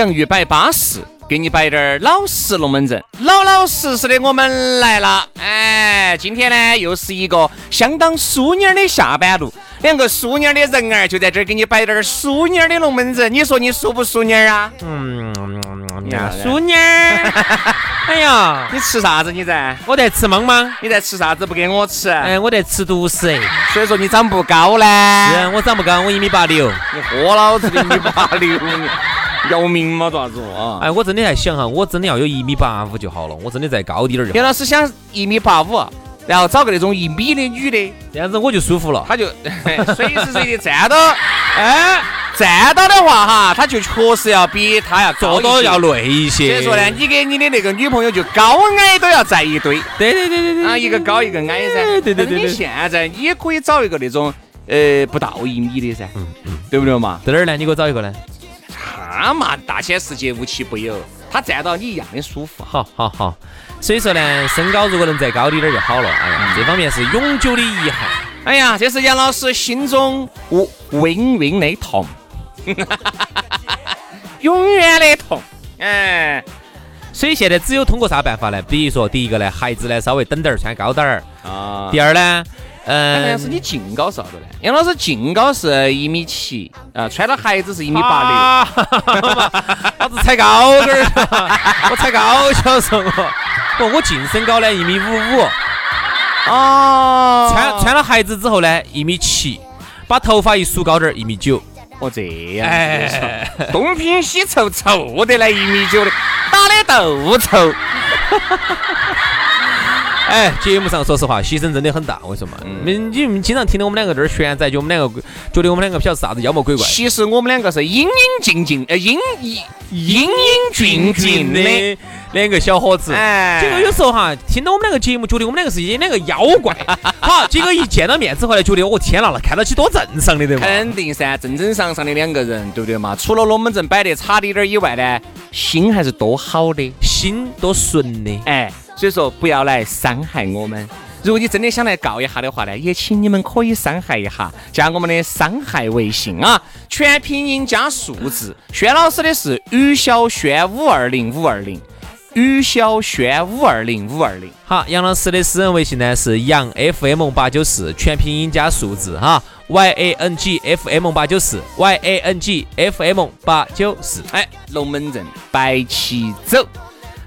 洋芋摆巴适，给你摆点儿老实龙门阵，老老实实的我们来了。哎，今天呢又是一个相当淑女的下班路，两个淑女的人儿就在这儿给你摆点儿淑女的龙门阵，你说你淑不淑女儿啊？嗯，淑女儿。哎呀，你吃啥子？你在？我在吃懵懵。你在吃啥子？不给我吃？哎，我在吃独食。所以说你长不高呢？是，我长不高，我一米八六。你豁老子一米八六。要命嘛，咋子啊？哎，我真的在想哈，我真的要有一米八五就好了，我真的再高点儿就。杨老师想一米八五，然后找个那种一米的女的，这样子我就舒服了。他就随时随地站到，哎，站到的话哈，他就确实要比他要坐到要累一些。所以说呢，你跟你的那个女朋友就高矮都要在一堆。对对对对对。啊，一个高一个矮噻。对对对。你现在你也可以找一个那种呃不到一米的噻。嗯嗯。对不对嘛？在哪儿呢？你给我找一个呢？他嘛，大千世界无奇不有，他站到你一样的舒服。好好好，所以说呢，身高如果能再高一点就好了。哎呀，这方面是永久的遗憾。哎呀，这是杨老师心中无永远的痛，永远的痛。哎，所以现在只有通过啥办法呢？比如说，第一个呢，孩子呢稍微等点儿，穿高点儿啊。第二呢。嗯，杨老师，你净高是啥子呢？杨老师净高是一米七，啊，穿到鞋子是一米八六，老子踩高点儿，我踩高小时候，不，我净身高呢一米五五，哦，穿穿了鞋子之后呢一米七，把头发一梳高点儿一米九，哦这样，哎，东拼西凑凑得来一米九的，打的斗凑。哎，节目上说实话，牺牲真的很大。我跟你说嘛，你你们经常听到我们两个这儿旋转，就我们两个觉得我们两个不晓得是啥子妖魔鬼怪。其实我们两个是英英静静，呃，英英英英俊俊的两个小伙子。哎，结果有时候哈，听到我们两个节目，觉得我们两个是演两个妖怪。好，结果一见到面之后呢，觉得我天呐，那看到起多正常的对嘛？肯定噻，正正常常的两个人，对不对嘛？除了龙门阵摆得差滴点儿以外呢，心还是多好的，心多纯的。哎。所以说不要来伤害我们。如果你真的想来告一下的话呢，也请你们可以伤害一下，加我们的伤害微信啊，全拼音加数字。轩老师的是于小轩五二零五二零，于小轩五二零五二零。好，杨老师的私人微信呢是杨 FM 八九四，全拼音加数字哈，Y A N G F M 八九四，Y A N G F M 八九四。哎，龙门阵摆起走。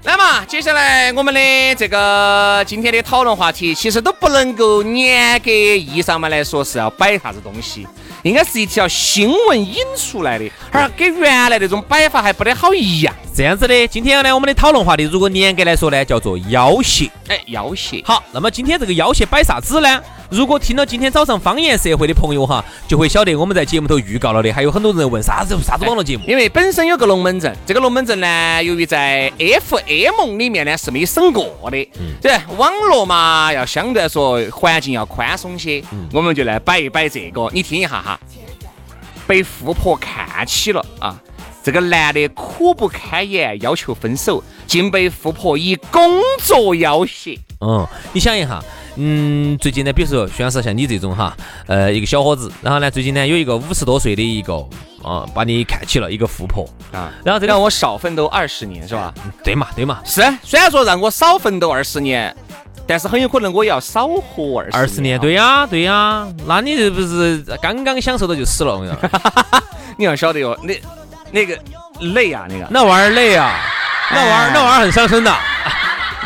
那么接下来我们的这个今天的讨论话题，其实都不能够严格意义上面来说是要摆啥子东西，应该是一条新闻引出来的，而跟原来那种摆法还不得好一样。这样子的，今天呢，我们的讨论话题，如果严格来说呢，叫做要挟。哎，要挟。好，那么今天这个要挟摆啥子呢？如果听了今天早上方言社会的朋友哈，就会晓得我们在节目头预告了的。还有很多人问啥子啥子网络节目？因为本身有个龙门阵，这个龙门阵呢，由于在 FM 里面呢是没审过的，这网络嘛要相对来说环境要宽松些，我们就来摆一摆这个，你听一下哈。被富婆看起了啊，这个男的苦不堪言，要求分手，竟被富婆以工作要挟。嗯，你想一下。嗯，最近呢，比如说徐老师像你这种哈，呃，一个小伙子，然后呢，最近呢有一个五十多岁的一个啊，把你看起了一个富婆啊，然后这让我少奋斗二十年是吧？对嘛对嘛，是，虽然说让我少奋斗二十年，但是很有可能我也要少活二十二十年，对呀对呀，那你这不是刚刚享受到就死了？我 跟你说你要晓得哟，那那个累啊，那个。那玩意儿累啊，那玩意儿那玩意儿很伤身的，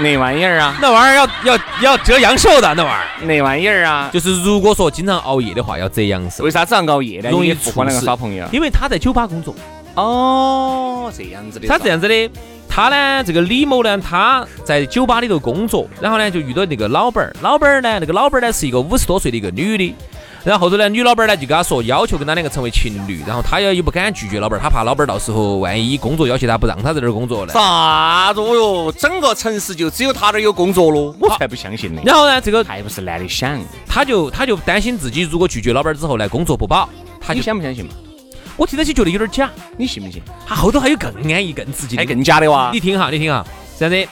那玩意儿啊，那玩意儿要要要折阳寿的那玩意儿。那玩意儿啊，就是如果说经常熬夜的话，要折阳寿为，啥子要熬夜呢？容易你不和那个耍朋友。因为他在酒吧工作。哦，这样子的。他这样子的，他呢，这个李某呢，他在酒吧里头工作，然后呢就遇到那个老板儿，老板儿呢，那个老板儿呢是一个五十多岁的一个女的，然后后头呢，女老板儿呢就跟他说，要求跟他两个成为情侣，然后他也又不敢拒绝老板儿，他怕老板儿到时候万一工作要求他不让他在这儿工作呢。啥子哦哟？整个城市就只有他这儿有工作咯？我才不相信呢。然后呢，这个还不是男的想？他就他就担心自己如果拒绝老板儿之后呢，工作不保，他你就相不相信嘛？我听到起觉得有点假，你信不信？他后头还有更安逸、更刺激的还。更假的哇你！听哈，你听哈，这样子，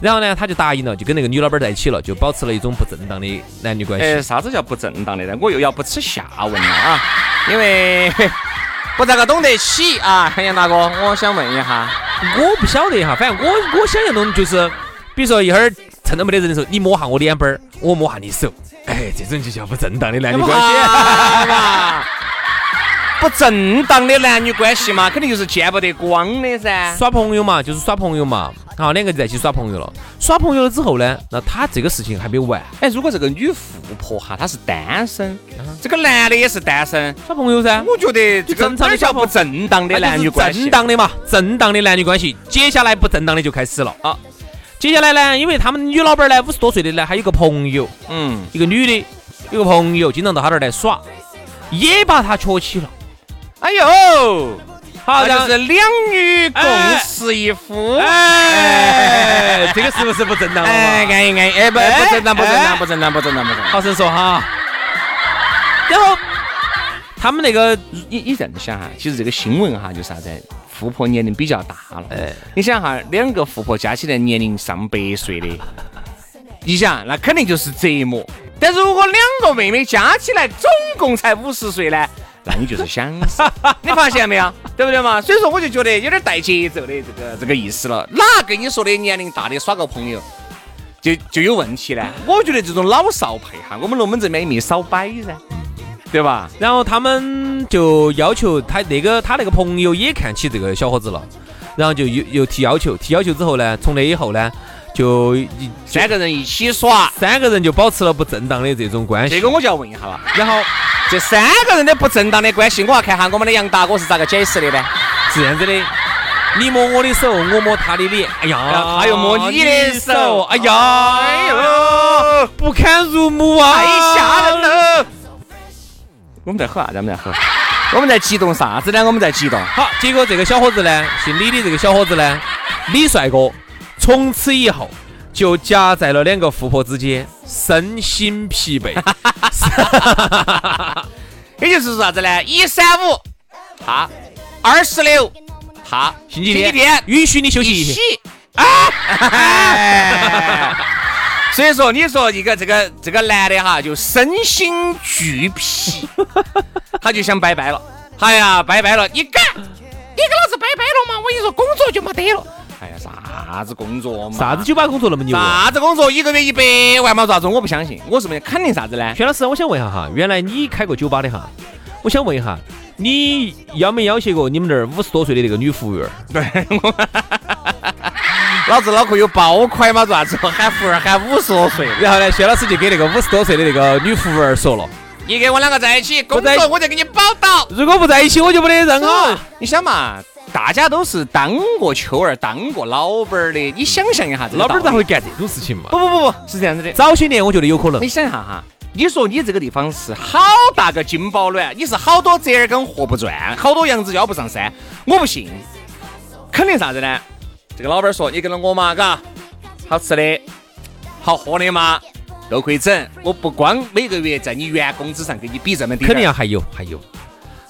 然后呢，他就答应了，就跟那个女老板在一起了，就保持了一种不正当的男女关哎，系。啥子叫不正当的呢？我又要不耻下问了啊！因为 不咋个懂得起啊，杨大哥，我想问一下，我不晓得哈，反正我我想象中就是，比如说一会儿趁着没得人的时候，你摸下我脸板儿，我摸下你手，哎，这种就叫不正当的男女关系。嘛？不正当的男女关系嘛，肯定就是见不得光的噻。耍朋友嘛，就是耍朋友嘛，好，两个就在一起耍朋友了。耍朋友了之后呢，那他这个事情还没有完，哎，如果这个女富婆哈，她是单身，这个男的也是单身，耍朋友噻。我觉得这个正常的叫不正当的男女关系？正当的嘛，正当的男女关系。接下来不正当的就开始了啊。接下来呢，因为他们女老板呢五十多岁的呢，还有个朋友，嗯，一个女的，有个朋友经常到他那儿来耍，也把他瞧起了。哎呦，好那就是两女共侍一夫。哎，这个是不是不正当了哎，嘛？安逸安逸，哎，不哎不正当，不正哎当，不正当，不正当，不正当。好生说哈。然后他们那个你你这样想哈，其实这个新闻哈，就是啥子？富婆年龄比较大了。哎你想哈，两个富婆加起来年龄上百岁的，你想那肯定就是折磨。但如果两个妹妹加起来总共才五十岁呢，那你就是想死。你发现没有？对不对嘛？所以说我就觉得有点带节奏的这个这个意思了。哪跟你说的年龄大的耍个朋友？就就有问题呢？我觉得这种老少配哈，我们龙门阵里面也没少摆噻，对吧？然后他们就要求他那个他那个朋友也看起这个小伙子了，然后就又又提要求，提要求之后呢，从那以后呢，就一三个人一起耍，三个人就保持了不正当的这种关系。这个我就要问一下了。然后这三个人的不正当的关系，我要看下我们的杨大哥是咋个解释的呢？是这样子的，你摸我的手，我摸他的脸，哎呀，他又摸你的手哎呀，哎呦，不堪入目啊，太吓人了！我们在喝啥子？我们在喝，我们在激动啥子呢？我们在激动。好，结果这个小伙子呢，姓李的这个小伙子呢，李帅哥，从此以后就夹在了两个富婆之间，身心疲惫。也就是说啥子呢？一三五，好；二十六，好；星期天星期天允许你休息一天。。哎所以说，你说一个这个这个男的哈，就身心俱疲，他就想拜拜了。哎呀，拜拜了！你敢？你跟老子拜拜了吗？我跟你说，工作就没得了。哎呀，啥子工作嘛？啥子酒吧工作那么牛啊？啥子工作？一个月一百万嘛？啥子？我不相信。我是不是肯定啥子呢？薛老师，我想问一下哈，原来你开过酒吧的哈，我想问一下，你要没要挟过你们那儿五十多岁的那个女服务员儿？对，我 老子脑壳有包块嘛？啥子？喊服务员喊五十多岁，然后呢，薛老师就给那个五十多岁的那个女服务员儿说了，你跟我两个在一起工作，我就给你保到。如果不在一起，我就没得任何。你想嘛，大家都是当过秋儿、当过老板儿的，你想象一下这老板儿咋会干这种事情嘛？不不不不是这样子的。早些年我觉得有可能你。想一下哈，你说你这个地方是好大个金宝卵，你是好多折耳根活不转，好多羊子腰不上山，我不信，肯定啥子呢？这个老板说你跟了我嘛，嘎，好吃的、好喝的嘛，都可以整。我不光每个月在你原工资上给你比这么低，肯定要还有还有，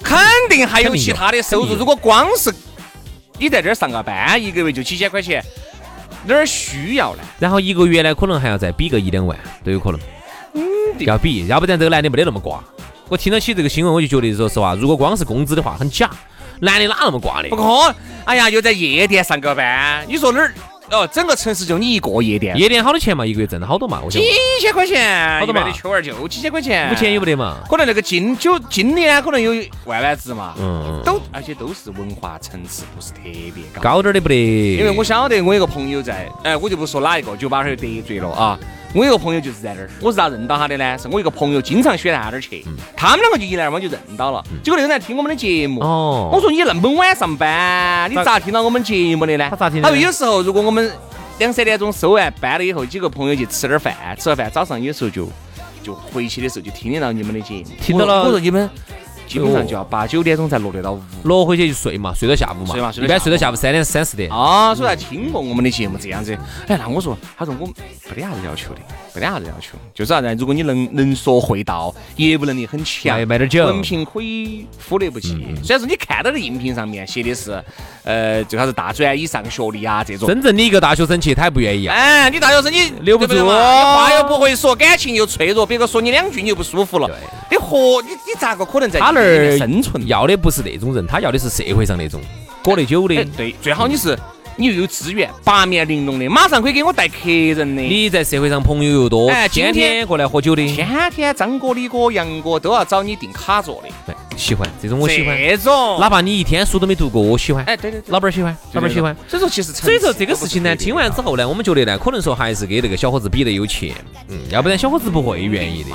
肯定还有其他的收入。如果光是你在这儿上个班，一个月就几千块钱，哪儿需要呢？然后一个月呢，可能还要再比个一两万都有可能。嗯。要比，要不然这个男的没得那么挂。我听到起这个新闻，我就觉得，说实话，如果光是工资的话，很假。男的哪那么挂的？不可能！哎呀，又在夜店上个班，你说哪儿？哦，整个城市就你一个夜店，夜店好多钱嘛？一个月挣了好多嘛？我几千块钱，好多嘛？的秋儿就几千块钱，五千有不得嘛？可能那个经酒经理呢，可能有万万值嘛。嗯，都而且都是文化层次不是特别高，高点的不得。因为我晓得我有个朋友在，哎，我就不说哪一个，就把他得罪了啊。我有个朋友就是在那儿，我是咋认到他的呢？是我一个朋友经常选他那儿去，他们两个就一来二往就认到了。结果那个人来听我们的节目，哦，我说你那么晚上班，你咋听到我们节目的呢？他咋听？他说有时候如果我们两三点钟收完班了以后，几个朋友去吃点饭，吃了饭早上有时候就就回去的时候就听得到你们的节目，听到了。我说你们。基本上就要八九点钟才落得到屋，落回去就睡嘛，睡到下午嘛，睡嘛，一般睡到下午三点三四点。啊，所以才听过我们的节目这样子。哎，那我说，他说我没得啥子要求的，没得啥子要求，就是啥子？如果你能能说会道，业务能力很强，卖点酒，文凭可以忽略不计。虽然说你看到的应聘上面写的是，呃，最好是大专以上学历啊这种。真正的一个大学生去，他还不愿意啊。哎，你大学生你留不住，你话又不会说，感情又脆弱，别个说你两句你就不舒服了。你活你你咋个可能在他那儿生存？要的不是那种人，他要的是社会上那种喝得久的。对，最好你是你又有资源，八面玲珑的，马上可以给我带客人的。你在社会上朋友又多，哎天天过来喝酒的，天天张哥、李哥、杨哥都要找你订卡座的。对，喜欢这种我喜欢。这种，哪怕你一天书都没读过，我喜欢。哎，对对，老板喜欢，老板喜欢。所以说，其实所以说这个事情呢，听完之后呢，我们觉得呢，可能说还是给那个小伙子比得有钱，嗯，要不然小伙子不会愿意的。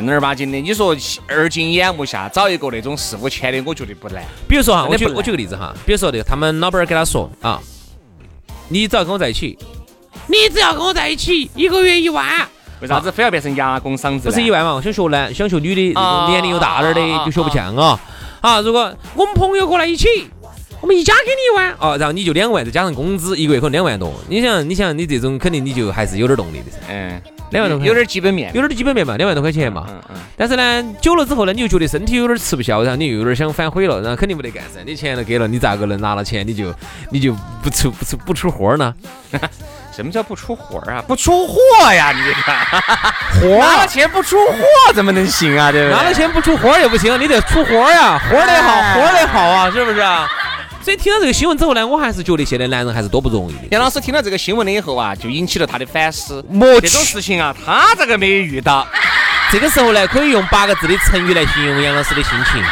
正儿八经的，你说二斤眼目下找一个那种四五千的，我觉得不难。比如说哈，我举我举个例子哈，比如说那个他们老板儿给他说啊，你只要跟我在一起，你只要跟我在一起，一个月一万。为啥子非要变成牙工嗓子？不是一万嘛？想学男，想学女的，年龄又大点的就学不像啊。好，如果我们朋友过来一起，我们一家给你一万哦，然后你就两万，再加上工资，一个月可能两万多。你想，你想，你这种肯定你就还是有点动力的噻。嗯。两万多块，有点基本面，有点基本面嘛，两万多块钱嘛。嗯嗯。但是呢，久了之后呢，你又觉得身体有点吃不消，然后你又有点想反悔了，然后肯定没得干噻。你钱都给了，你咋个能拿了钱你就你就不出不出不出活呢？什么叫不出活啊？不出货呀！你这个，拿了钱不出货怎么能行啊？对不对？拿了钱不出活也不行，你得出活呀，活得好，活得好啊，是不是啊？所以听到这个新闻之后呢，我还是觉得现在男人还是多不容易的。杨老师听到这个新闻了以后啊，就引起了他的反思。这种事情啊，他这个没遇到。这个时候呢，可以用八个字的成语来形容杨老师的心情：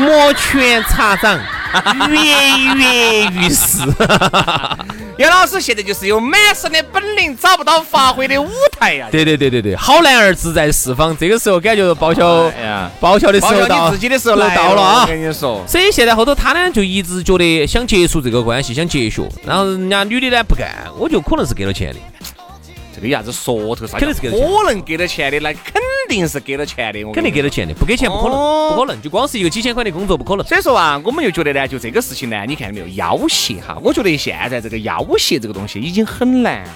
摩拳擦掌。跃跃欲试，杨老师现在就是有满身的本领，找不到发挥的舞台呀！对对对对对，好男儿志在四方，这个时候感觉报销，报销的时候到，自己的时候到了啊！我跟你说，所以现在后头他呢就一直觉得想结束这个关系，想结束，然后人家女的呢不干，我就可能是给了钱的。这个啥子说头啥？肯定是给可能给了钱的，那肯定是给了钱的。我肯定给了钱的，不给钱不可能，不可能。就光是一个几千块的工作不可能。所以说啊，我们又觉得呢，就这个事情呢，你看到没有？要挟哈，我觉得现在这个要挟这个东西已经很难了，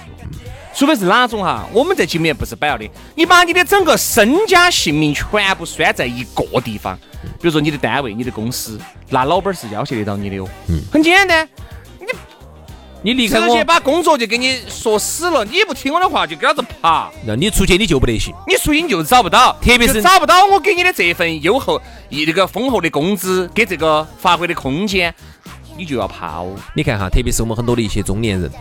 除非是哪种哈？我们在节目里面不是摆了的，你把你的整个身家性命全部拴在一个地方，比如说你的单位、你的公司，那老板是要挟得到你的哦。嗯，很简单。你离开我，直接把工作就给你说死了。你不听我的话，就给老子爬。那你出去你就不得行，你出去你就找不到，特别是找不到我给你的这份优厚、一那个丰厚的工资，给这个发挥的空间，你就要怕哦。你看哈，特别是我们很多的一些中年人，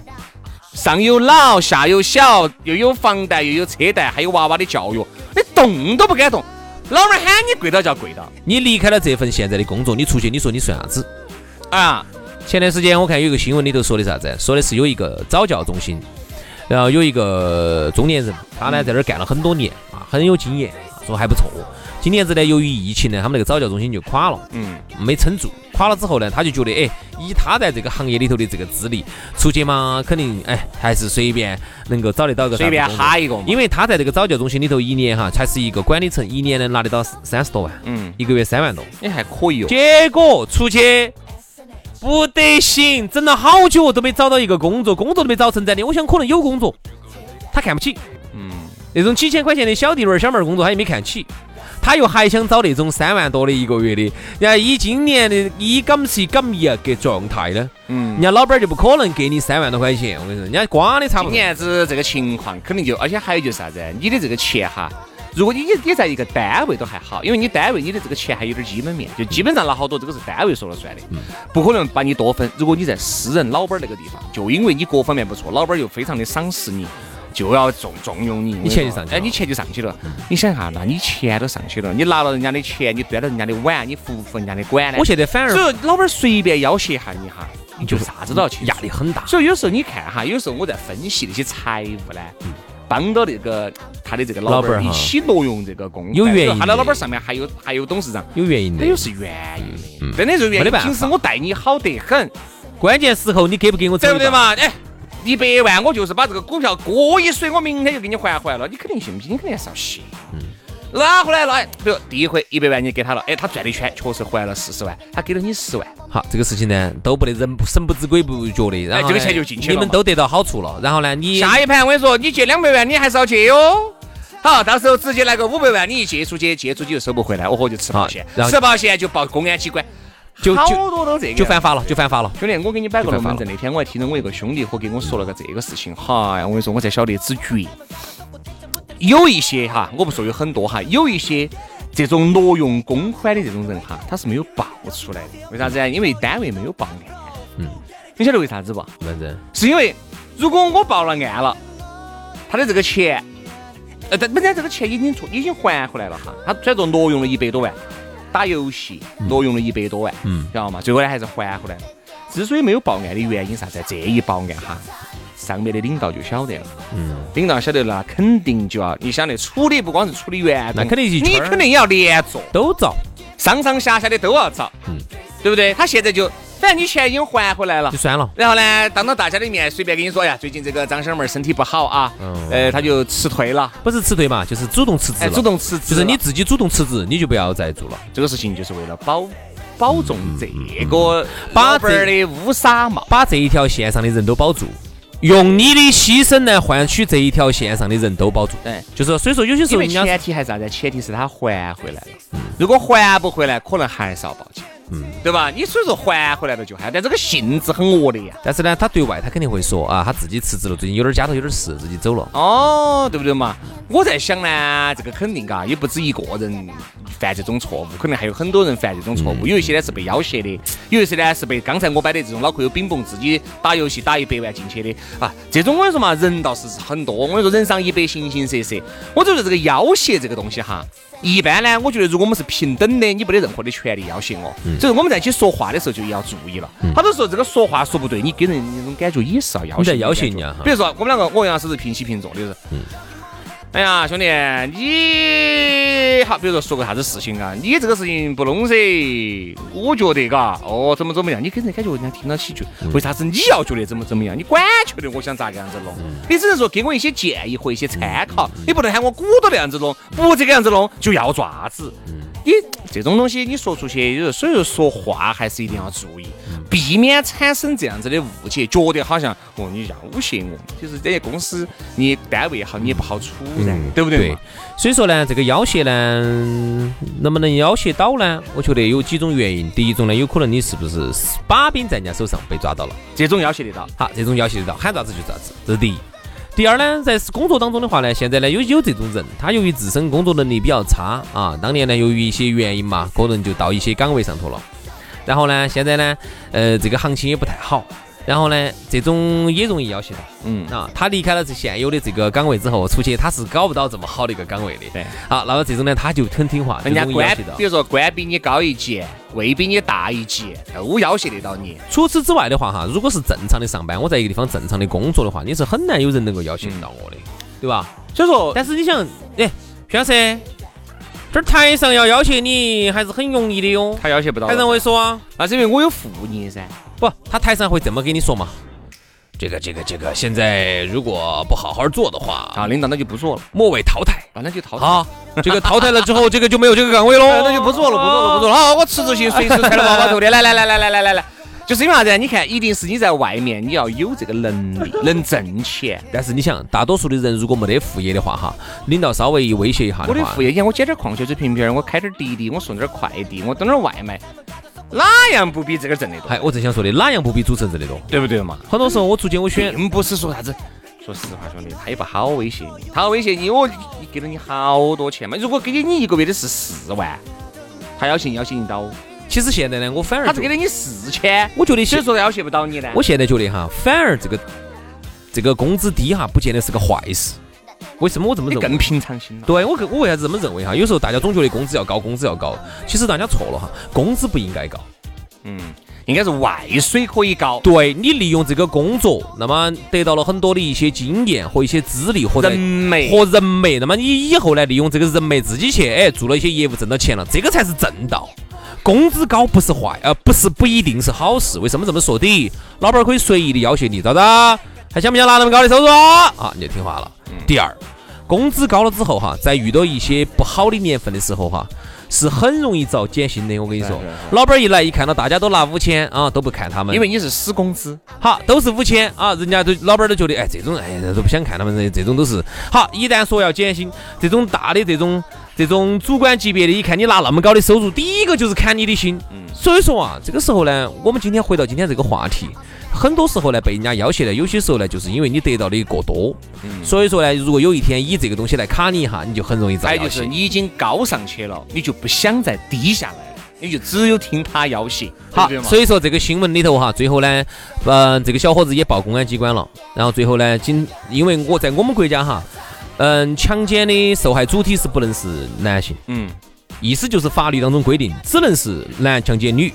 上有老，下有小，又有房贷，又有车贷，还有娃娃的教育，你动都不敢动。老板喊你跪到就要跪到。你离开了这份现在的工作，你出去，你说你算啥子？啊？前段时间我看有一个新闻里头说的啥子？说的是有一个早教中心，然后有一个中年人，他呢在那儿干了很多年啊，很有经验，说还不错。今年子呢，由于疫情呢，他们那个早教中心就垮了，嗯，没撑住。垮了之后呢，他就觉得，哎，以他在这个行业里头的这个资历，出去嘛，肯定哎还是随便能够找得到个随便哈一个。因为他在这个早教中心里头一年哈，才是一个管理层，一年能拿得到三十多万，嗯，一个月三万多，也还可以哦。结果出去。不得行，整了好久都没找到一个工作，工作都没找成在的。我想可能有工作，他看不起。嗯，那种几千块钱的小弟妹儿、小妹儿工作他也没看起。他又还想找那种三万多的一个月的，人家以今年的以咁是咁一个状态呢，嗯，人家老板就不可能给你三万多块钱，我跟你说，人家瓜的差不多。今年子这个情况肯定就，而且还有就是啥子，你的这个钱哈。如果你你在一个单位都还好，因为你单位你的这个钱还有点基本面，就基本上拿好多这个是单位说了算的，不可能把你多分。如果你在私人老板那个地方，就因为你各方面不错，老板又非常的赏识你，就要重重用你，你钱就上去。哎，你钱就上去了。你想哈，那你钱都上去了，你拿了人家的钱，你端了人家的碗，你服不服人家的管呢？我现在反而，所以老板随便要挟一下你哈，你就啥子都要去，压力很大。所以有时候你看哈，有时候我在分析那些财务呢。帮到那个他的这个老板儿一起挪用这个公，有原因。他的老板上面还有还有董事长，有原因的。他又是原因的，真的是原因。平时我待你好得很，关键时候你给不给我？对不对嘛？哎，一百万我就是把这个股票过一水，我明天就给你还回来了。你肯定信不信？你肯定是要信。嗯。然后呢？那比如第一回一百万你给他了，哎，他转了一圈确实还了四十万，他给了你十万。好，这个事情呢，都不得人不神不知鬼不觉的，然后这个钱就进去了，你们都得到好处了。然后呢，你下一盘我跟你说，你借两百万，你还是要借哟。好，到时候直接来个五百万，你一借出去，借出去就收不回来，我和就吃保险，吃保险就报公安机关，就好多都这个，就犯法了，就犯法了。兄弟，我给你摆个龙门阵，那天我还听到我一个兄弟伙给我说了个这个事情，哈呀，我跟你说，我才晓得只绝。有一些哈，我不说有很多哈，有一些。这种挪用公款的这种人哈，他是没有报出来的。为啥子呢因为单位没有报案。嗯，你晓得为啥子不？为啥子？是因为如果我报了案了，他的这个钱，呃，但本来这个钱已经出，已经还回来了哈。他虽然说挪用了一百多万，打游戏挪用了一百多万，嗯，知道吗？最后呢还是还回来了。之所以没有报案的原因啥子？这一报案哈。上面的领导就晓得了，嗯，领导晓得了，肯定就要，你想的处理不光是处理员那肯定是你肯定要连坐，都遭，上上下下的都要遭，嗯，对不对？他现在就，反正你钱已经还回来了，就算了。然后呢，当着大家的面随便跟你说呀，最近这个张小妹身体不好啊，呃，他就辞退了，不是辞退嘛，就是主动辞职主动辞职，就是你自己主动辞职，你就不要再做了。这个事情就是为了保保重这个把这儿的乌纱帽，把这一条线上的人都保住。用你的牺牲来换取这一条线上的人都保住，哎，就是所以说有些时候，前提还是啥子？前提是他还回来了。如果还不回来，可能还是要报警。嗯，对吧？你所以说还回来了就还，但这个性质很恶劣呀。但是呢，他对外他肯定会说啊，他自己辞职了，最近有点家头有点事，自己走了。哦，对不对嘛？我在想呢，这个肯定嘎，也不止一个人犯这种错误，可能还有很多人犯这种错误。有一些呢是被要挟的，有一些呢是被刚才我摆的这种脑壳有饼崩，自己打游戏打一百万进去的啊。这种我跟你说嘛，人倒是很多。我跟你说，人上一百，形形色色。我觉得这个要挟这个东西哈。一般呢，我觉得如果我们是平等的，你没得任何的权利要挟我。所以我们在一起说话的时候就要注意了。好多时候这个说话说不对，你给人那种感觉也是要要挟。要挟人家。比如说我们两个，我跟杨老师是平起平坐的人。哎呀，兄弟，你好，比如说说个啥子事情啊？你这个事情不弄噻，我觉得嘎，哦，怎么怎么样？你给人感觉人家听到起就，为啥子你要觉得怎么怎么样？你管确定我想咋个样子弄？你只能说给我一些建议和一些参考，你不能喊我鼓捣那样子弄，不这个样子弄就要爪子。你这种东西你说出去，就是所以说说话还是一定要注意，避免产生这样子的误解，觉得好像哦你要挟我，就是这些公司你单位也好，你也不好处噻，对不对？所以说呢，这个要挟呢，能不能要挟到呢？我觉得有几种原因。第一种呢，有可能你是不是把柄在人家手上被抓到了，这种要挟得到。好，这种要挟得到，喊啥子就啥子，这是第一。第二呢，在工作当中的话呢，现在呢有有这种人，他由于自身工作能力比较差啊，当年呢由于一些原因嘛，可能就到一些岗位上头了，然后呢，现在呢，呃，这个行情也不太好。然后呢，这种也容易要挟到，嗯啊，他离开了这现有的这个岗位之后，出去他是搞不到这么好的一个岗位的。对，好，那么这种呢，他就很听话，人家官，比如说官比你高一级，位比你大一级，都要挟得到你。除此之外的话，哈，如果是正常的上班，我在一个地方正常的工作的话，你是很难有人能够要挟得到我的，对吧？所以说，但是你想，哎，徐老师。这儿台上要要挟你还是很容易的哟，他要挟不到。台上会说啊，那是因为我有副业噻。不，他台上会这么跟你说嘛？这个这个这个，现在如果不好好做的话，啊，领导那就不做了，末位淘汰，啊，那就淘汰。好，这个淘汰了之后，这个就没有这个岗位喽，那就不做了，不做了，不做了。好，我辞职信随时揣到包包头的，来来来来来来来来。就是因为啥子？你看，一定是你在外面，你要有这个能力，能挣钱。但是你想，大多数的人如果没得副业的话，哈，领导稍微一威胁一下我的副业，你看我捡点矿泉水瓶瓶，我开点滴滴，我送点快递，我等点外卖，哪样不比这个挣得多？哎，我正想说的，哪样不比主持人挣得多？对不对嘛？很多时候我出去我选，并不是说啥子。说实话，兄弟，他也不好威胁你，他威胁你，我给了你好多钱嘛。如果给你一个月的是四万，他要挟要挟你到。其实现在呢，我反而他是给了你四千，我觉得谁说要挟不到你呢？我现在觉得哈，反而这个这个工资低哈，不见得是个坏事。为什么我这么认为？更平常心了。对我，我为啥子这么认为哈？有时候大家总觉得工资要高，工资要高，其实大家错了哈，工资不应该高。嗯，应该是外水可以高。对你利用这个工作，那么得到了很多的一些经验和一些资历和人脉和人脉，那么你以后呢，利用这个人脉自己去哎做了一些业务挣到钱了，这个才是正道。工资高不是坏，呃，不是不一定是好事。为什么这么说的？老板可以随意的要挟你，咋子？还想不想拿那么高的收入啊？你就听话了。第二，工资高了之后哈，在遇到一些不好的年份的时候哈，是很容易遭减薪的。我跟你说，老板一来一看到大家都拿五千啊，都不看他们，因为你是死工资，好，都是五千啊，人家都老板都觉得，哎，这种哎都不想看他们，这种都是好。一旦说要减薪，这种大的这种。这种主管级别的，一看你拿那么高的收入，第一个就是砍你的心。嗯，所以说啊，这个时候呢，我们今天回到今天这个话题，很多时候呢被人家要挟呢，有些时候呢就是因为你得到的过多。嗯，所以说呢，如果有一天以这个东西来卡你一下，你就很容易遭要挟。就是你已经高上去了，你就不想再低下来了，你就只有听他要挟。好，所以说这个新闻里头哈，最后呢，嗯，这个小伙子也报公安机关了，然后最后呢，仅因为我在我们国家哈。嗯，强奸的受害主体是不能是男性。嗯，意思就是法律当中规定，只能是男强奸女，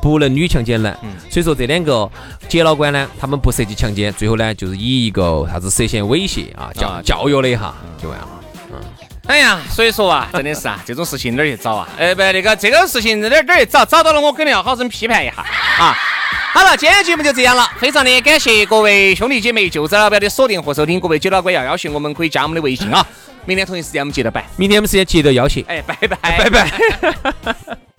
不能女强奸男。嗯，所以说这两个接老官呢，他们不涉及强奸，最后呢就是以一个啥子涉嫌猥亵啊教教育了一下就完了。嗯，哎呀，所以说啊，真的是啊，这种事情哪儿去找啊？哎，不，那个这个事情哪儿哪儿去找？找到了我肯定要好生批判一下啊。好了，今天节目就这样了，非常的感谢各位兄弟姐妹、舅子老表的锁定和收听。各位九老倌要邀请，我们可以加我们的微信啊。明天同一时间我们接着摆，明天我们时间接着邀请。哎，拜拜，拜拜。